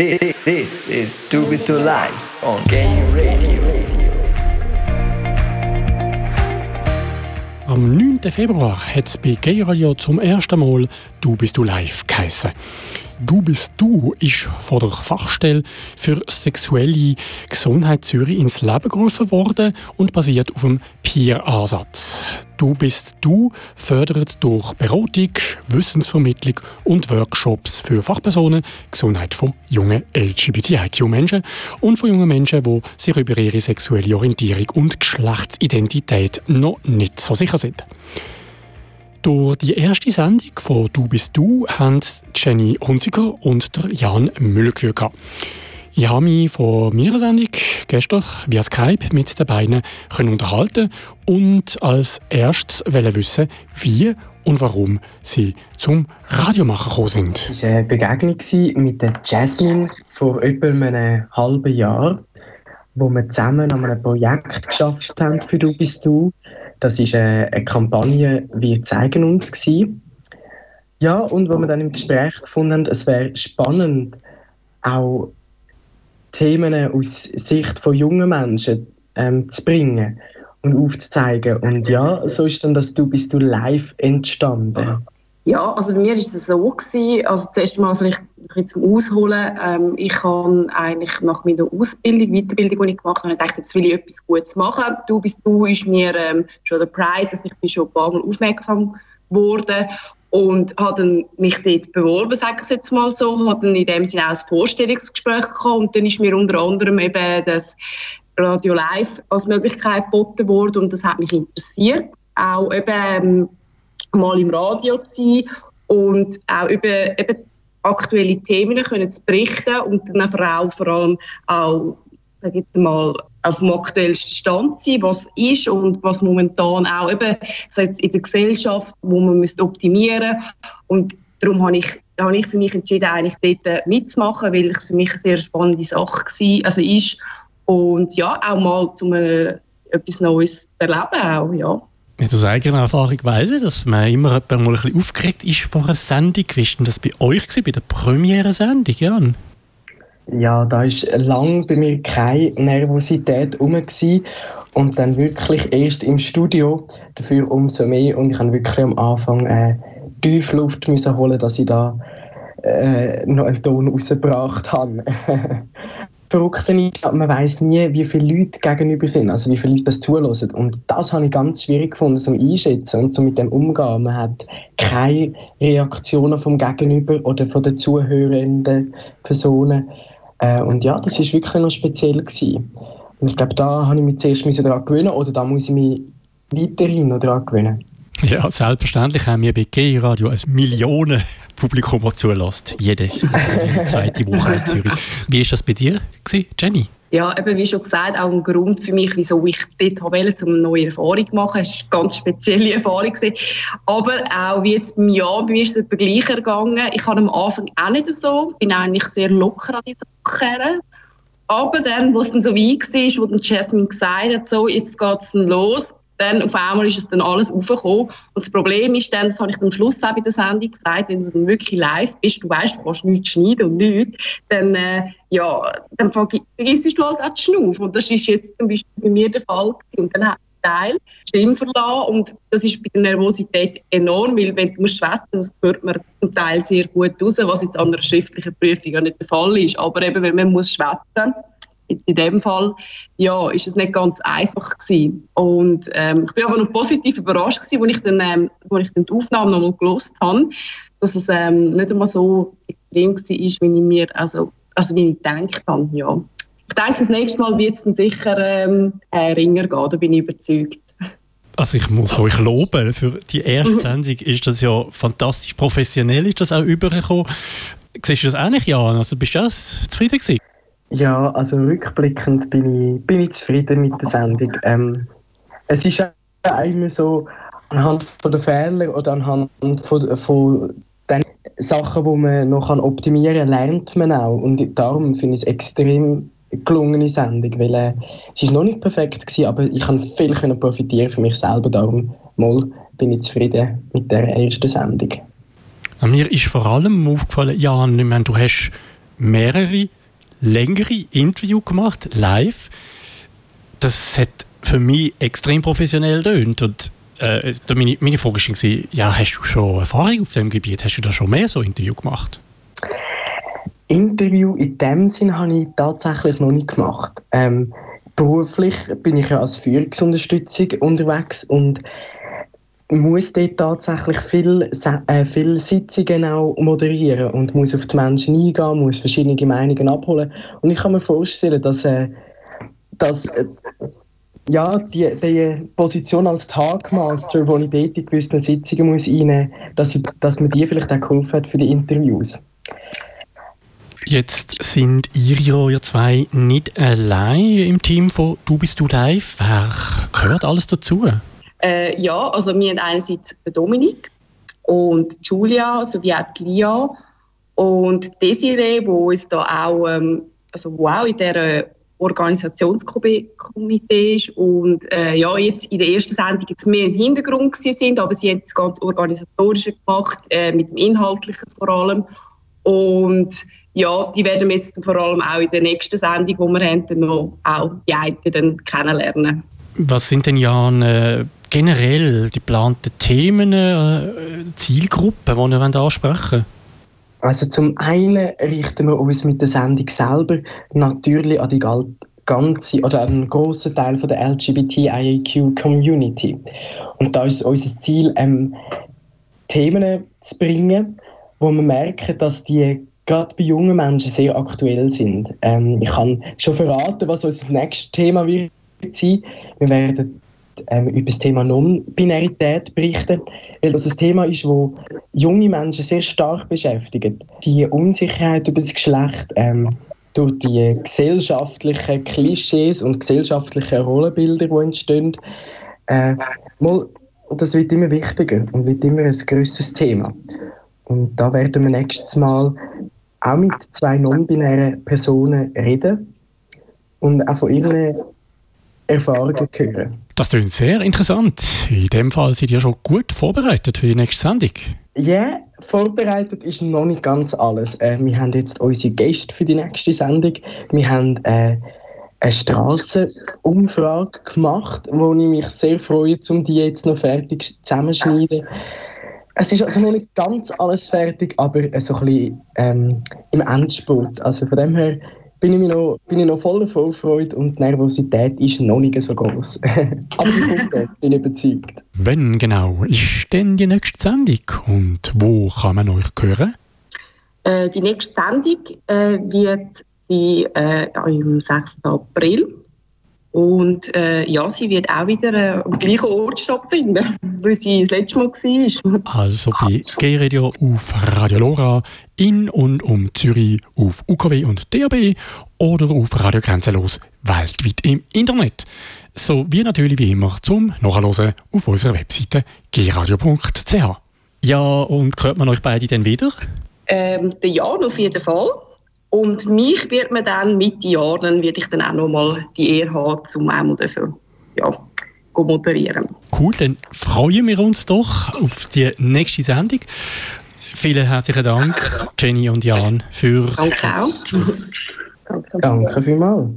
This is Du bist du live on Gay Radio. Am 9. Februar hat es bei Gay Radio zum ersten Mal Du bist du live geheissen. Du bist du ist von der Fachstelle für sexuelle Gesundheit Zürich ins Leben gerufen worden und basiert auf dem Peer-Ansatz. Du bist du fördert durch Beratung, Wissensvermittlung und Workshops für Fachpersonen Gesundheit von jungen LGBTIQ-Menschen und von jungen Menschen, die sich über ihre sexuelle Orientierung und Geschlechtsidentität noch nicht so sicher sind. Durch die erste Sendung von Du bist du haben Jenny Hunziker und Jan Müller geführt. Ich habe mich vor meiner Sendung gestern via Skype mit den beiden unterhalten und als erstes wissen, wie und warum sie zum Radiomachen gekommen sind. Es war eine Begegnung mit der Jasmine vor etwa einem halben Jahr, wo wir zusammen an einem Projekt geschafft haben für «Du bist du». Das war eine, eine Kampagne «Wir zeigen uns». Gewesen. Ja, und wo wir dann im Gespräch gefunden haben, es wäre spannend, auch Themen aus Sicht von jungen Menschen ähm, zu bringen und aufzuzeigen. Und ja, so ist dann das «Du bist du live» entstanden. Ja, also bei mir war es so gewesen, also zuerst mal vielleicht ein zum Ausholen. Ähm, ich habe eigentlich nach meiner Ausbildung, Weiterbildung, die ich gemacht habe, gedacht, jetzt will ich etwas Gutes machen. Du bist du ist mir ähm, schon der Pride, dass ich bin schon ein paar Mal aufmerksam wurde und habe mich dort beworben, sage ich jetzt mal so, habe dann in dem Sinne auch ein Vorstellungsgespräch gehabt und dann ist mir unter anderem eben das Radio Live als Möglichkeit geboten worden und das hat mich interessiert, auch eben ähm, mal im Radio zu sein und auch über eben aktuelle Themen können zu berichten und dann auch vor allem auch sag ich mal, auf dem aktuellsten Stand sein, was ist und was momentan auch eben so jetzt in der Gesellschaft, wo man müsste optimieren und darum habe ich, habe ich für mich entschieden, eigentlich dort mitzumachen, weil es für mich eine sehr spannende Sache war, also ist und ja, auch mal zum äh, etwas Neues erleben auch, ja. Mit aus eigener Erfahrung weiss ich, dass man immer mal ein bisschen aufgeregt ist vor einer Sendung. Wie war das bei euch, gewesen, bei der Premiere-Sendung, Jan? Ja, da war lange bei mir keine Nervosität rum und dann wirklich erst im Studio dafür umso mehr und ich habe wirklich am Anfang äh, Tiefluft müssen holen, dass ich da äh, noch einen Ton rausgebracht habe. Verrückte ist, man weiß nie, wie viele Leute gegenüber sind, also wie viele Leute das zulassen. Und das habe ich ganz schwierig gefunden, so einschätzen und so mit dem umgehen. Man hat keine Reaktionen vom Gegenüber oder von den zuhörenden Personen. Äh, und ja, das war wirklich noch speziell gewesen. Und ich glaube, da habe ich mich zuerst daran gewöhnen oder da muss ich mich weiterhin daran gewöhnen. Ja, selbstverständlich haben wir bei G-Radio ein Millionen Publikum, das zulässt. Jede, jede zweite Woche in Zürich. Wie war das bei dir, Jenny? Ja, eben wie schon gesagt, auch ein Grund für mich, wieso ich dort wollte, um eine neue Erfahrung zu machen. Es war eine ganz spezielle Erfahrung. Aber auch wie jetzt beim Jahr, bei mir ist es etwa gleich ergangen. Ich habe am Anfang auch nicht so, bin eigentlich sehr locker an diese Sache Aber dann, wo es dann so weit war, wo dann Jasmine gesagt hat, so, jetzt geht es los, dann auf einmal ist es dann alles aufgekommen. Und das Problem ist dann, das habe ich am Schluss auch bei der Sendung gesagt, wenn du dann wirklich live bist, du weißt, du kannst nichts schneiden und nichts, dann, äh, ja, dann vergisst du halt auch die Schnuff. Und das ist jetzt zum Beispiel bei mir der Fall gewesen. Und dann hat Teil Stimme verlassen und das ist bei der Nervosität enorm, weil wenn du musst schwätzen, das hört man zum Teil sehr gut raus, was jetzt an einer schriftlichen Prüfung ja nicht der Fall ist. Aber eben, wenn man muss schwätzen in dem Fall, ja, ist es nicht ganz einfach gewesen. Und ähm, ich bin aber noch positiv überrascht gewesen, als ich dann, ähm, als ich dann die Aufnahme nochmal gelost habe, dass es ähm, nicht einmal so extrem war, wie ich mir, also, also wie ich gedacht habe, ja. Ich denke, das nächste Mal wird es dann sicher ähm, äh, ringer gehen, da bin ich überzeugt. Also ich muss euch loben, für die erste mhm. Sendung ist das ja fantastisch professionell, ist das auch übergekommen. Siehst du das ähnlich, Jan? Also bist du auch zufrieden gewesen? Ja, also rückblickend bin ich, bin ich zufrieden mit der Sendung. Ähm, es ist ja immer so, anhand von der Fehler oder anhand von, von den Sachen, die man noch optimieren kann, lernt man auch. Und darum finde ich es extrem gelungene Sendung, weil äh, es ist noch nicht perfekt gewesen, aber ich kann viel können profitieren für mich selber. Darum mal bin ich zufrieden mit der ersten Sendung. Mir ist vor allem aufgefallen, Jan, ich meine, du hast mehrere längere Interviews gemacht, live. Das hat für mich extrem professionell tönt und äh, meine, meine Frage war, ja, hast du schon Erfahrung auf dem Gebiet? Hast du da schon mehr so Interviews gemacht? Interview in dem Sinn habe ich tatsächlich noch nicht gemacht. Ähm, beruflich bin ich ja als Führungsunterstützung unterwegs und muss dort tatsächlich viel, äh, viel Sitzungen auch moderieren und muss auf die Menschen eingehen, muss verschiedene Meinungen abholen. Und ich kann mir vorstellen, dass, äh, dass äh, ja, die, die Position als Tagmaster, wo ich dort in gewissen Sitzungen muss reinnehmen muss, dass, dass mir die vielleicht auch geholfen hat für die Interviews. Jetzt sind ihr ja ihr zwei nicht allein im Team von Du bist du live. Wer gehört alles dazu? Äh, ja, also wir haben einerseits Dominik und Julia sowie auch Lia und Desiree, wo uns da auch, ähm, also wo auch in dieser Organisationskomitee ist und äh, ja, jetzt in der ersten Sendung jetzt mehr im Hintergrund sind, aber sie haben das ganze Organisatorische gemacht, äh, mit dem Inhaltlichen vor allem und ja, die werden wir jetzt vor allem auch in der nächsten Sendung, die wir haben, dann noch auch die einen kennenlernen. Was sind denn Jan äh, generell die geplanten Themen, äh, Zielgruppen, die ihr ansprechen wollt? Also zum einen richten wir uns mit der Sendung selber natürlich an die ganze oder einen grossen Teil von der LGBTIQ-Community. Und da ist unser Ziel, ähm, Themen zu bringen, wo wir merken, dass die gerade bei jungen Menschen sehr aktuell sind. Ähm, ich kann schon verraten, was unser nächstes Thema wird sein. Wir werden ähm, über das Thema Non-Binarität berichten, weil das ein Thema ist, das junge Menschen sehr stark beschäftigt. Die Unsicherheit über das Geschlecht ähm, durch die gesellschaftlichen Klischees und gesellschaftlichen Rollenbilder, die entstehen, äh, mal, das wird immer wichtiger und wird immer ein grösseres Thema. Und da werden wir nächstes Mal auch mit zwei non-binären Personen reden und auch von ihren Erfahrungen hören. Das klingt sehr interessant. In dem Fall seid ihr schon gut vorbereitet für die nächste Sendung. Ja, yeah, vorbereitet ist noch nicht ganz alles. Äh, wir haben jetzt unsere Gäste für die nächste Sendung. Wir haben äh, eine Strassenumfrage gemacht, wo ich mich sehr freue, um die jetzt noch fertig zusammenzuschneiden. Es ist also noch nicht ganz alles fertig, aber so ein bisschen ähm, im Endspurt. Also von dem her bin ich, noch, bin ich noch voller Vorfreude und die Nervosität ist noch nicht so groß. aber ich bin, überzeugt. Wenn genau ist denn die nächste Sendung und wo kann man euch hören? Äh, die nächste Sendung äh, wird sie äh, am 6. April und äh, ja, sie wird auch wieder äh, am gleichen Ort stattfinden, wo sie das letzte Mal war. Also bei G-Radio auf Radio Lora, in und um Zürich auf UKW und DAB oder auf Radio Grenzenlos weltweit im Internet. So wie natürlich wie immer zum Nachhören auf unserer Webseite gradio.ch. Ja, und hört man euch beide dann wieder? Ähm, Jan auf jeden Fall. Und mich wird man dann Mitte Jahr, dann werde ich dann auch noch mal die Ehre haben, zum einmal dafür, ja, moderieren. Cool, dann freuen wir uns doch auf die nächste Sendung. Vielen herzlichen Dank, Jenny und Jan, für Danke auch. Danke vielmals.